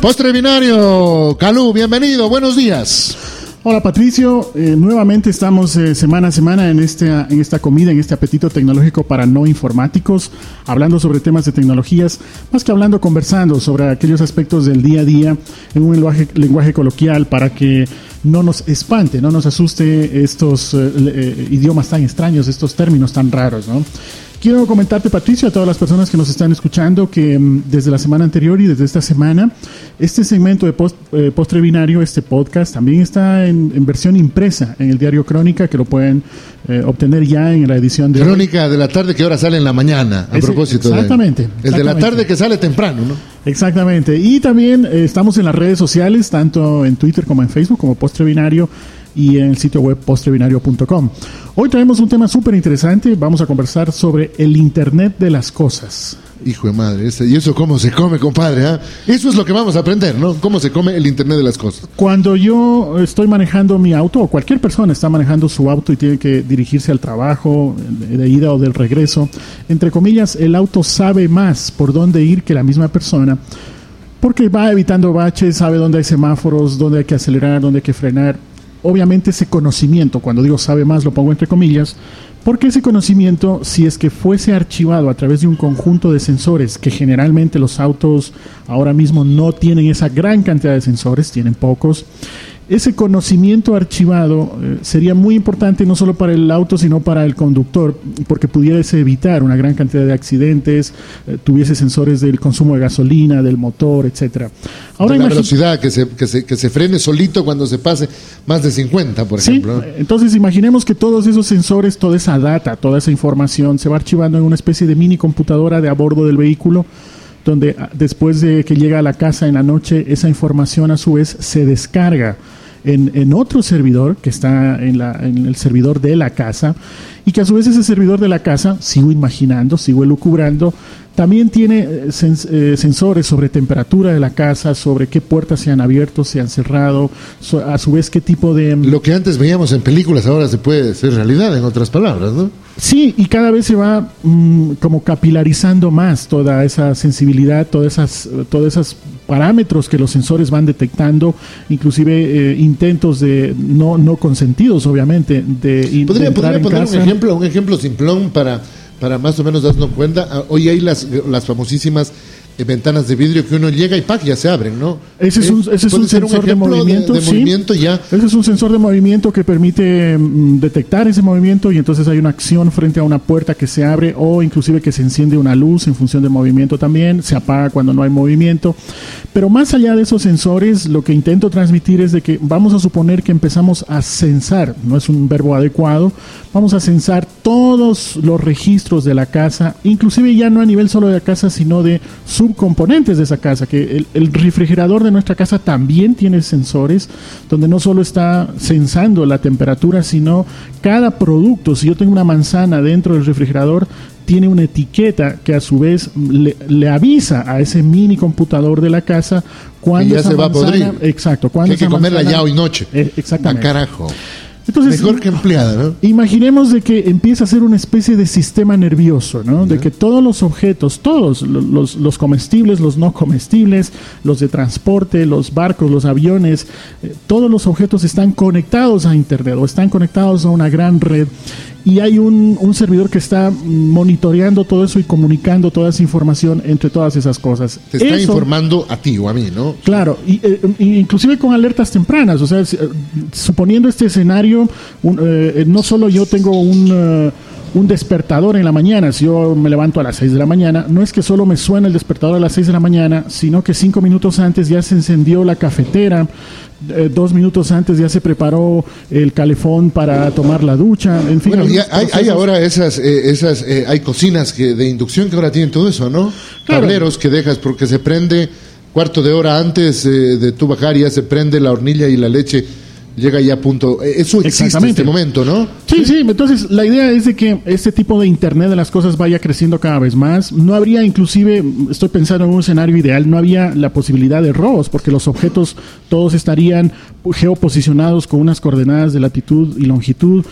Postre binario, Calú, bienvenido, buenos días. Hola Patricio, eh, nuevamente estamos eh, semana a semana en, este, en esta comida, en este apetito tecnológico para no informáticos, hablando sobre temas de tecnologías, más que hablando, conversando sobre aquellos aspectos del día a día en un lenguaje, lenguaje coloquial para que no nos espante, no nos asuste estos eh, idiomas tan extraños, estos términos tan raros, ¿no? Quiero comentarte, Patricio, a todas las personas que nos están escuchando, que mm, desde la semana anterior y desde esta semana, este segmento de post, eh, postre binario, este podcast, también está en, versión impresa en el diario Crónica, que lo pueden eh, obtener ya en la edición de. Crónica de la tarde que ahora sale en la mañana, a propósito. Exactamente. De, el de la tarde que sale temprano, ¿no? Exactamente. Y también eh, estamos en las redes sociales, tanto en Twitter como en Facebook, como Postre Binario y en el sitio web postrebinario.com. Hoy traemos un tema súper interesante, vamos a conversar sobre el Internet de las Cosas. Hijo de madre, ¿y eso cómo se come, compadre? Ah? Eso es lo que vamos a aprender, ¿no? ¿Cómo se come el Internet de las Cosas? Cuando yo estoy manejando mi auto, o cualquier persona está manejando su auto y tiene que dirigirse al trabajo, de ida o del regreso, entre comillas, el auto sabe más por dónde ir que la misma persona porque va evitando baches, sabe dónde hay semáforos, dónde hay que acelerar, dónde hay que frenar obviamente ese conocimiento, cuando digo sabe más, lo pongo entre comillas, porque ese conocimiento, si es que fuese archivado a través de un conjunto de sensores, que generalmente los autos ahora mismo no tienen esa gran cantidad de sensores, tienen pocos, ese conocimiento archivado eh, sería muy importante no solo para el auto, sino para el conductor, porque pudiese evitar una gran cantidad de accidentes, eh, tuviese sensores del consumo de gasolina, del motor, etcétera. Ahora la velocidad, que se, que, se, que se frene solito cuando se pase más de 50, por ejemplo. Entonces imaginemos que todos esos sensores, toda esa data, toda esa información se va archivando en una especie de mini computadora de a bordo del vehículo donde ah, después de que llega a la casa en la noche, esa información a su vez se descarga en, en otro servidor que está en, la, en, el servidor de la casa y que a su vez ese servidor de la casa, sigo imaginando, sigo elucubrando, también tiene eh, eh, sensores sobre temperatura de la casa, sobre qué puertas se han abierto, se han cerrado, a su vez qué tipo de... Lo que antes veíamos en películas ahora se puede hacer realidad, en otras palabras, ¿no? Sí, y cada vez se va mm, como capilarizando más toda esa sensibilidad, todas esas, todos esos parámetros que los sensores van detectando, inclusive eh, intentos de no, no consentidos, obviamente, de, ¿Podría, poner un ejemplo, un ejemplo simplón para para más o menos darnos cuenta. Ah, hoy hay las, las famosísimas ventanas de vidrio que uno llega y ¡pac! ya se abren, ¿no? Ese es un, ese es un sensor de movimiento. De, movimiento ya. Ese es un sensor de movimiento que permite mm, detectar ese movimiento y entonces hay una acción frente a una puerta que se abre o inclusive que se enciende una luz en función del movimiento también, se apaga cuando no hay movimiento. Pero más allá de esos sensores, lo que intento transmitir es de que vamos a suponer que empezamos a censar, no es un verbo adecuado, vamos a censar todos los registros de la casa, inclusive ya no a nivel solo de la casa, sino de su componentes de esa casa, que el, refrigerador de nuestra casa también tiene sensores, donde no solo está sensando la temperatura, sino cada producto, si yo tengo una manzana dentro del refrigerador, tiene una etiqueta que a su vez le, avisa a ese mini computador de la casa cuando ya se va a podrir. Exacto, cuando hay que comerla ya hoy noche. Eh, exactamente. A carajo. Mejor que empleada, ¿no? Imaginemos de que empieza a ser una especie de sistema nervioso, ¿no? De que todos los objetos, todos, los, los, comestibles, los no comestibles, los de transporte, los barcos, los aviones, eh, todos los objetos están conectados a Internet o están conectados a una gran red y hay un, un, servidor que está monitoreando todo eso y comunicando toda esa información entre todas esas cosas. Te está informando a ti o a mí, ¿no? Claro, y, eh, inclusive con alertas tempranas, o sea, suponiendo este escenario, eh, no solo yo tengo un... Eh, un despertador en la mañana, si yo me levanto a las 6 de la mañana, no es que solo me suena el despertador a las 6 de la mañana, sino que cinco minutos antes ya se encendió la cafetera, eh, dos minutos antes ya se preparó el calefón para tomar la ducha, en fin. Bueno, hay, ahora esas, eh, esas eh, hay cocinas que, de inducción que ahora tienen todo eso, ¿no? Tableros que dejas porque se prende cuarto de hora antes de tu bajar, ya se prende la hornilla y la leche llega ya a punto. Eh, eso existe en este momento, ¿no? Sí, sí, entonces la idea es de que este tipo de Internet de las cosas vaya creciendo cada vez más. No habría inclusive, estoy pensando en un escenario ideal, no había la posibilidad de robos, porque los objetos todos estarían geoposicionados con unas coordenadas de latitud y longitud,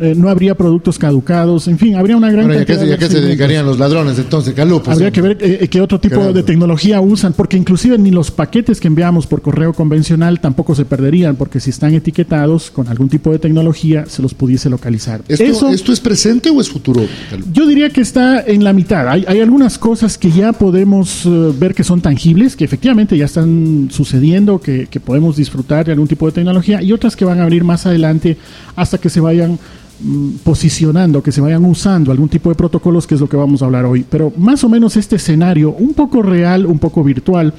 eh, no habría productos caducados, en fin, habría una gran ¿Y ¿a qué, se dedicarían los ladrones entonces, Calupo? Habría que ver eh, qué otro tipo de tecnología usan, porque inclusive ni los paquetes que enviamos por correo convencional tampoco se perderían, porque si están etiquetados con algún tipo de tecnología, se los pudiese localizar. ¿Esto, ¿esto es presente o es futuro? Yo diría que está en la mitad. Hay, hay algunas cosas que ya podemos eh, ver que son tangibles, que efectivamente ya están sucediendo, que, que podemos disfrutar de algún tipo de tecnología y otras que van a abrir más adelante hasta que se vayan mm, posicionando, que se vayan usando algún tipo de protocolos, que es lo que vamos a hablar hoy. Pero más o menos este escenario, un poco real, un poco virtual,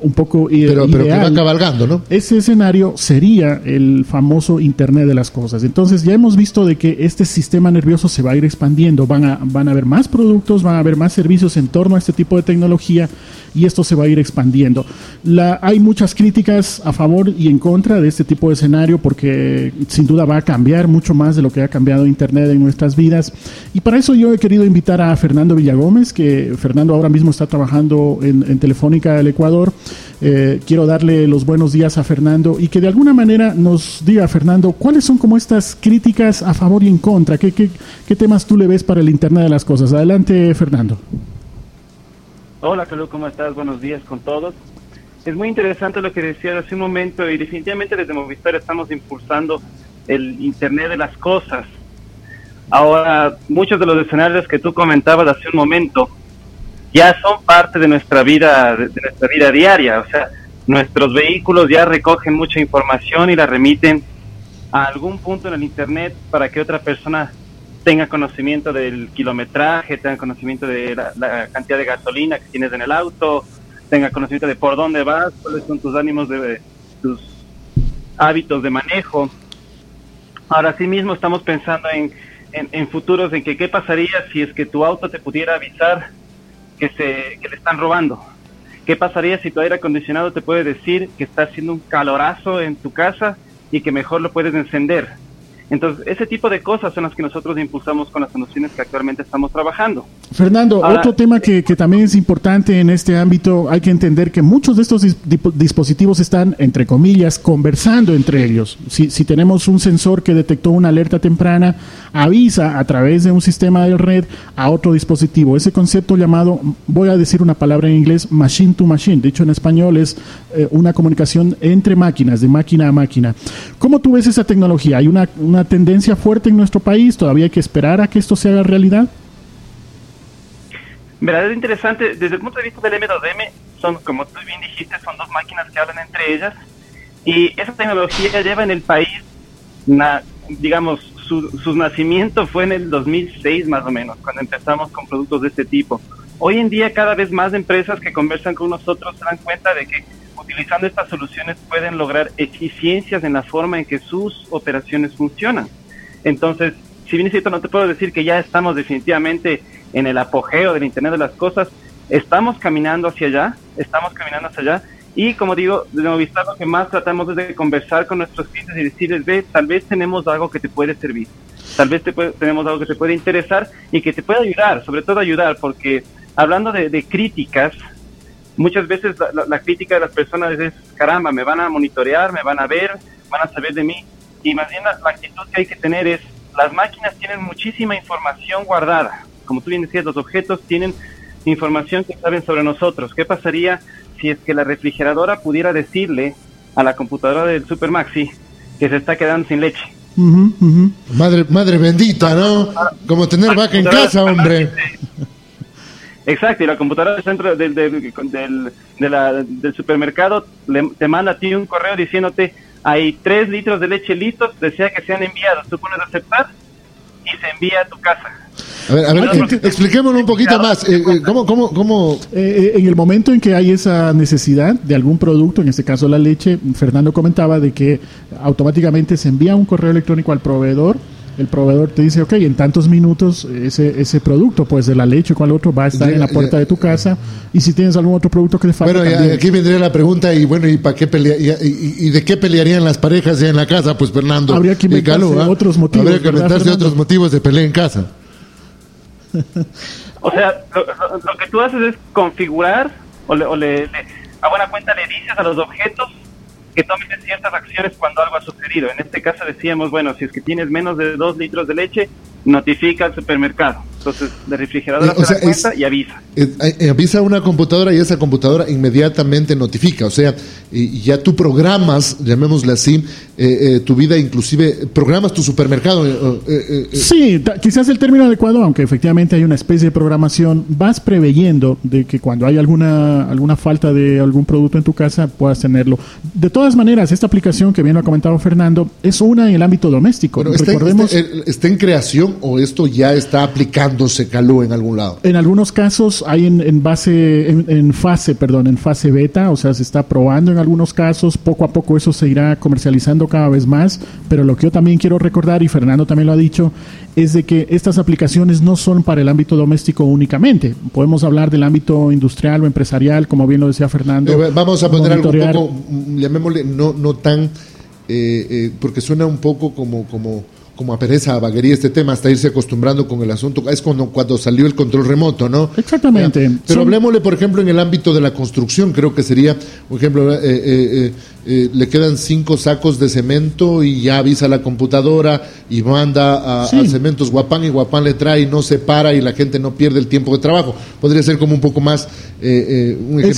un poco pero, pero que va cabalgando, ¿no? Ese escenario sería el famoso Internet de las cosas. Entonces ya hemos visto de que este sistema nervioso se va a ir expandiendo, van a, van a haber más productos, van a haber más servicios en torno a este tipo de tecnología y esto se va a ir expandiendo. La, hay muchas críticas a favor y en contra de este tipo de escenario porque sin duda va a cambiar mucho más de lo que ha cambiado Internet en nuestras vidas. Y para eso yo he querido invitar a Fernando Villagómez, que Fernando ahora mismo está trabajando en, en Telefónica del Ecuador. Eh, quiero darle los buenos días a Fernando y que de alguna manera nos diga, Fernando, cuáles son como estas críticas a favor y en contra. ¿Qué, qué, qué temas tú le ves para el Internet de las Cosas? Adelante, Fernando. Hola, Carlos, ¿cómo estás? Buenos días con todos. Es muy interesante lo que decías hace un momento y definitivamente desde Movistar estamos impulsando el Internet de las Cosas. Ahora, muchos de los escenarios que tú comentabas hace un momento ya son parte de nuestra vida, de nuestra vida diaria. O sea, nuestros vehículos ya recogen mucha información y la remiten a algún punto en el Internet para que otra persona tenga conocimiento del kilometraje, tenga conocimiento de la, cantidad de gasolina que tienes en el auto, tenga conocimiento de por dónde vas, cuáles son tus ánimos, de tus hábitos de manejo. Ahora sí mismo estamos pensando en, en, futuros, en que qué pasaría si es que tu auto te pudiera avisar que, se, que le están robando. ¿Qué pasaría si tu aire acondicionado te puede decir que está haciendo un calorazo en tu casa y que mejor lo puedes encender? Entonces, ese tipo de cosas son las que nosotros impulsamos con las soluciones que actualmente estamos trabajando. Fernando, otro tema que, que, también es importante en este ámbito, hay que entender que muchos de estos dispositivos están, entre comillas, conversando entre ellos. Si, si, tenemos un sensor que detectó una alerta temprana, avisa a través de un sistema de red a otro dispositivo. Ese concepto llamado, voy a decir una palabra en inglés, machine to machine, dicho en español es eh, una comunicación entre máquinas, de máquina a máquina. ¿Cómo tú ves esa tecnología? ¿Hay una, una tendencia fuerte en nuestro país? ¿Todavía hay que esperar a que esto se haga realidad? Verá, es interesante. Desde el punto de vista del M2M, son, como tú bien dijiste, son dos máquinas que hablan entre ellas. Y esa tecnología lleva en el país, digamos, su, su, nacimiento fue en el 2006 más o menos, cuando empezamos con productos de este tipo. Hoy en día cada vez más empresas que conversan con nosotros se dan cuenta de que utilizando estas soluciones pueden lograr eficiencias en la forma en que sus operaciones funcionan. Entonces, si bien es cierto, no te puedo decir que ya estamos definitivamente en el apogeo del Internet de las Cosas, estamos caminando hacia allá, estamos caminando hacia allá, y como digo, de Movistar lo que más tratamos es de conversar con nuestros clientes y decirles, ve, tal vez tenemos algo que te puede servir, tal vez tenemos algo que te puede interesar y que te puede ayudar, sobre todo ayudar, porque hablando de, críticas, muchas veces la, crítica de las personas es, caramba, me van a monitorear, me van a ver, van a saber de mí, y más bien la actitud que hay que tener es, las máquinas tienen muchísima información guardada, como tú bien decías, los objetos tienen información que saben sobre nosotros. ¿Qué pasaría si es que la refrigeradora pudiera decirle a la computadora del Super Maxi que se está quedando sin leche? Madre, madre bendita, ¿no? Como tener vaca en casa, hombre. Exacto, y la computadora del centro del, del, del supermercado te manda a ti un correo diciéndote hay tres litros de leche listos, desea que sean enviados. Tú pones aceptar y se envía a tu casa. A ver, a ver expliquémonos un poquito más. Eh, eh, ¿Cómo, cómo, cómo? Eh, en el momento en que hay esa necesidad de algún producto, en este caso la leche, Fernando comentaba de que automáticamente se envía un correo electrónico al proveedor el proveedor te dice, ok, en tantos minutos ese, ese producto, pues de la leche o cual otro, va a estar en la puerta de tu casa. Y si tienes algún otro producto que te falta. Bueno, aquí vendría la pregunta, y bueno, ¿y para qué pelea, y, de qué pelearían las parejas en la casa? Pues Fernando. Habría que inventarse otros motivos. Habría que inventarse otros motivos de pelea en casa. o sea, lo, que tú haces es configurar, o le, o le, a buena cuenta le dices a los objetos que tomen ciertas acciones cuando algo ha sucedido. En este caso decíamos, bueno, si es que tienes menos de dos litros de leche, notifica al supermercado. Entonces, la refrigeradora eh, se da cuenta y avisa. Eh, avisa a una computadora y esa computadora inmediatamente notifica. O sea, y ya tú programas, llamémosle así, eh, tu vida, inclusive programas tu supermercado. sí, quizás el término adecuado, aunque efectivamente hay una especie de programación, vas preveyendo de que cuando hay alguna, alguna falta de algún producto en tu casa puedas tenerlo. De todas maneras, esta aplicación que bien lo ha comentado Fernando es una en el ámbito doméstico. Recordemos, está en creación o esto ya está aplicándose, Calú, en algún lado? En algunos casos hay en, base, en, fase, perdón, en fase beta, o sea, se está probando en algunos casos, poco a poco eso se irá comercializando cada vez más, pero lo que yo también quiero recordar, y Fernando también lo ha dicho, es de que estas aplicaciones no son para el ámbito doméstico únicamente. Podemos hablar del ámbito industrial o empresarial, como bien lo decía Fernando. Eh, vamos a poner algo un poco, llamémosle, no, no tan, eh, eh, porque suena un poco como, como como a pereza, a vaguería este tema, hasta irse acostumbrando con el asunto. Es cuando, cuando salió el control remoto, ¿no? Exactamente. Pero hablemosle, por ejemplo, en el ámbito de la construcción, creo que sería, por ejemplo, eh, eh, eh, le quedan cinco sacos de cemento y ya avisa la computadora y manda a, Cementos Guapán y Guapán le trae y no se para y la gente no pierde el tiempo de trabajo. Podría ser como un poco más eh, eh,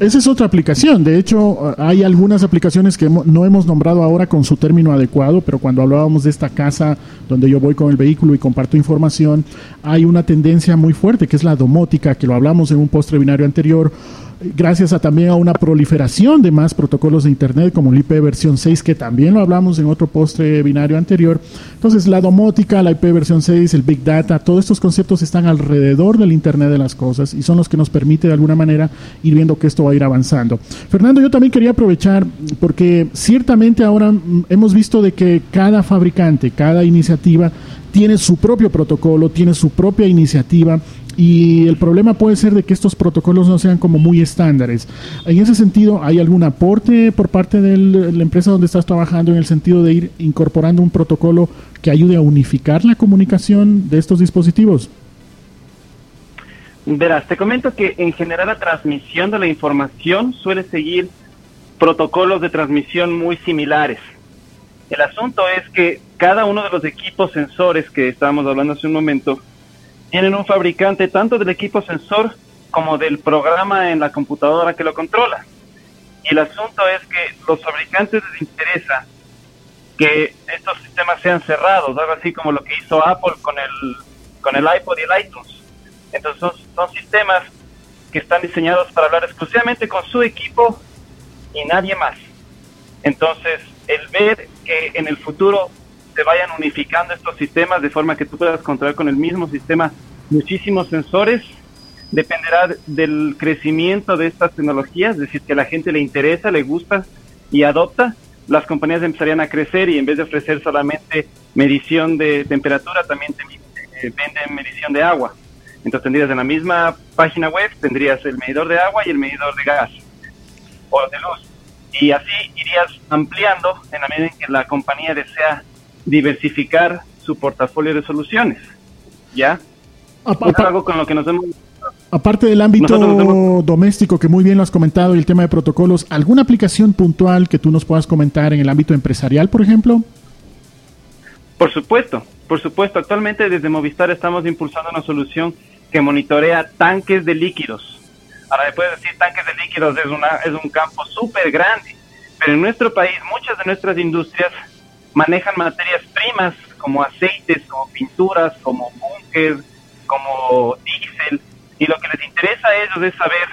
esa es, otra aplicación. De hecho, hay algunas aplicaciones que no hemos nombrado ahora con su término adecuado, pero cuando hablábamos de esta casa donde yo voy con el vehículo y comparto información, hay una tendencia muy fuerte que es la domótica, que lo hablamos en un postre binario anterior gracias a también a una proliferación de más protocolos de Internet como el IP versión 6, que también lo hablamos en otro postre binario anterior. Entonces, la domótica, la IP versión 6, el Big Data, todos estos conceptos están alrededor del Internet de las cosas y son los que nos permite de alguna manera ir viendo que esto va a ir avanzando. Fernando, yo también quería aprovechar porque ciertamente ahora hemos visto de que cada fabricante, cada iniciativa tiene su propio protocolo, tiene su propia iniciativa y el problema puede ser de que estos protocolos no sean como muy estándares. En ese sentido, ¿hay algún aporte por parte de la empresa donde estás trabajando en el sentido de ir incorporando un protocolo que ayude a unificar la comunicación de estos dispositivos? Verás, te comento que en general la transmisión de la información suele seguir protocolos de transmisión muy similares. El asunto es que cada uno de los equipos sensores que estábamos hablando hace un momento tienen un fabricante tanto del equipo sensor como del programa en la computadora que lo controla. Y el asunto es que los fabricantes les interesa que estos sistemas sean cerrados, algo así como lo que hizo Apple con el, con el iPod y el iTunes. Entonces son, son sistemas que están diseñados para hablar exclusivamente con su equipo y nadie más. Entonces, el ver que en el futuro se vayan unificando estos sistemas de forma que tú puedas controlar con el mismo sistema muchísimos sensores. Dependerá del crecimiento de estas tecnologías, es decir, que a la gente le interesa, le gusta y adopta. Las compañías empezarían a crecer y en vez de ofrecer solamente medición de temperatura, también te, eh, venden medición de agua. Entonces tendrías en la misma página web, tendrías el medidor de agua y el medidor de gas o de luz. Y así irías ampliando en la medida en que la compañía desea diversificar su portafolio de soluciones. ¿Ya? algo con lo que nos hemos... Aparte del ámbito doméstico, que muy bien lo has comentado, y el tema de protocolos, ¿alguna aplicación puntual que tú nos puedas comentar en el ámbito empresarial, por ejemplo? Por supuesto, por supuesto. Actualmente desde Movistar estamos impulsando una solución que monitorea tanques de líquidos. Ahora, después de decir tanques de líquidos es, una, es un campo súper grande, pero en nuestro país muchas de nuestras industrias manejan materias primas como aceites, como pinturas, como búnker, como diésel, y lo que les interesa a ellos es saber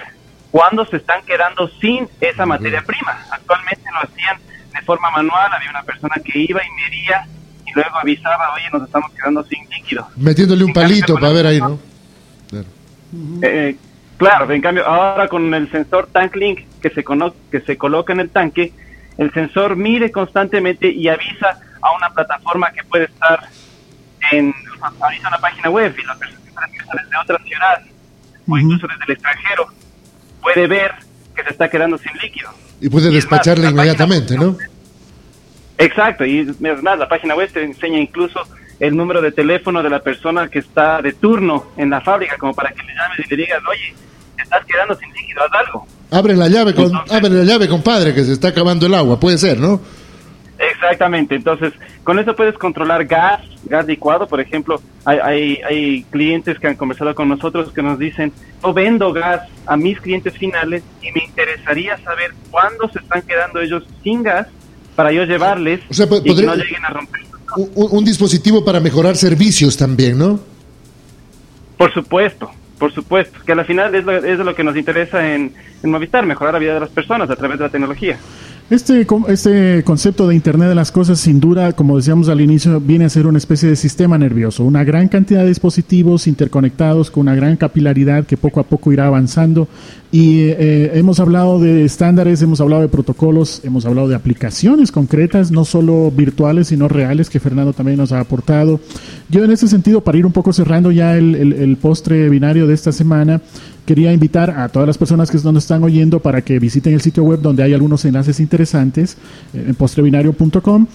cuándo se están quedando sin esa materia prima. Actualmente lo hacían de forma manual, había una persona que iba y medía y luego avisaba, oye, nos estamos quedando sin líquido. Metiéndole un palito para ver ahí, ¿no? Claro. Eh, claro, en cambio, ahora con el sensor TankLink que se, que se coloca en el tanque, el sensor mide constantemente y avisa a una plataforma que puede estar en, ahorita una página web y la persona que está desde otra ciudad o incluso desde el extranjero puede ver que se está quedando sin líquido. Y puede despacharle inmediatamente, ¿no? Exacto, y es más, la página web te enseña incluso el número de teléfono de la persona que está de turno en la fábrica, como para que le llames y le digas, oye, te estás quedando sin líquido, haz algo. Abre la llave, con, abre la llave, compadre, que se está acabando el agua, puede ser, ¿no? Exactamente, entonces con eso puedes controlar gas, gas licuado, por ejemplo, hay, hay, hay, clientes que han conversado con nosotros que nos dicen, yo vendo gas a mis clientes finales y me interesaría saber cuándo se están quedando ellos sin gas para yo llevarles y que no lleguen a romper. Un, un, dispositivo para mejorar servicios también, ¿no? Por supuesto, por supuesto, que al final es, lo, es lo que nos interesa en, en Movistar, mejorar la vida de las personas a través de la tecnología. Este, este concepto de Internet de las Cosas, sin duda, como decíamos al inicio, viene a ser una especie de sistema nervioso, una gran cantidad de dispositivos interconectados con una gran capilaridad que poco a poco irá avanzando. Y eh, hemos hablado de estándares, hemos hablado de protocolos, hemos hablado de aplicaciones concretas, no solo virtuales, sino reales, que Fernando también nos ha aportado. Yo en ese sentido, para ir un poco cerrando ya el, el postre binario de esta semana, quería invitar a todas las personas que nos están oyendo para que visiten el sitio web donde hay algunos enlaces interesantes eh, en postrebinario.com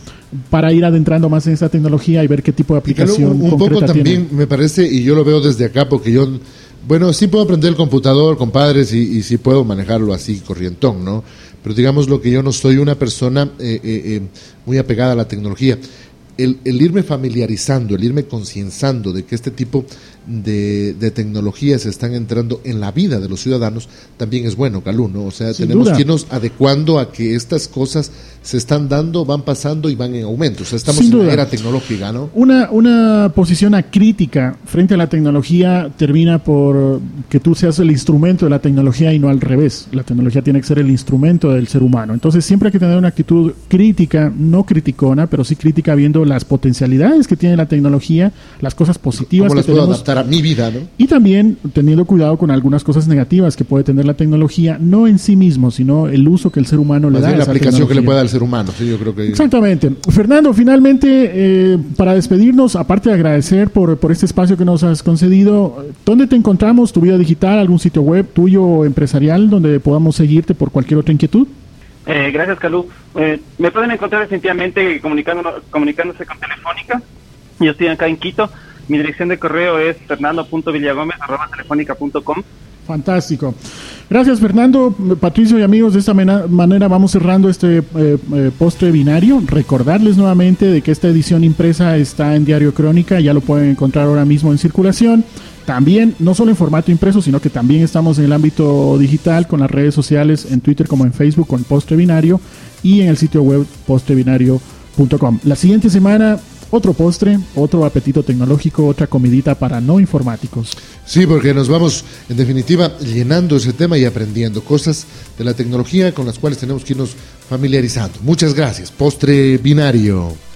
para ir adentrando más en esta tecnología y ver qué tipo de aplicación. un, un poco también me parece, y yo lo veo desde acá porque yo, bueno, sí puedo aprender el computador, compadres, y, y sí puedo manejarlo así, corrientón, ¿no? Pero digamos lo que yo no soy una persona eh, eh, muy apegada a la tecnología. El, el, irme familiarizando, el irme concienzando de que este tipo de, de, tecnologías están entrando en la vida de los ciudadanos, también es bueno, Calú, ¿no? O sea, tenemos que irnos adecuando a que estas cosas se están dando, van pasando y van en aumento. O sea, estamos en una era tecnológica, ¿no? Una, una posición acrítica frente a la tecnología termina por que tú seas el instrumento de la tecnología y no al revés. La tecnología tiene que ser el instrumento del ser humano. Entonces, siempre hay que tener una actitud crítica, no criticona, pero sí crítica viendo las potencialidades que tiene la tecnología, las cosas positivas ¿Cómo que tenemos. Adaptar a mi vida, ¿no? Y también teniendo cuidado con algunas cosas negativas que puede tener la tecnología, no en sí mismo, sino el uso que el ser humano le da bien a la esa aplicación que le puede dar al ser humano, sí, yo creo que... Exactamente. Fernando, finalmente, eh, para despedirnos, aparte de agradecer por, por este espacio que nos has concedido, ¿dónde te encontramos? ¿Tu vida digital? ¿Algún sitio web tuyo o empresarial donde podamos seguirte por cualquier otra inquietud? Eh, gracias, Calú. Eh, me pueden encontrar definitivamente comunicándonos, comunicándose con Telefónica. Yo estoy acá en Quito. Mi dirección de correo es fernando.villagomez.com. Fantástico. Gracias, Fernando. Patricio y amigos, de esta manera vamos cerrando este eh, eh, postre binario. Recordarles nuevamente de que esta edición impresa está en Diario Crónica, ya lo pueden encontrar ahora mismo en circulación. También, no solo en formato impreso, sino que también estamos en el ámbito digital con las redes sociales, en Twitter como en Facebook con Postre Binario y en el sitio web postrebinario.com. La siguiente semana, otro postre, otro apetito tecnológico, otra comidita para no informáticos. Sí, porque nos vamos, en definitiva, llenando ese tema y aprendiendo cosas de la tecnología con las cuales tenemos que irnos familiarizando. Muchas gracias. Postre binario.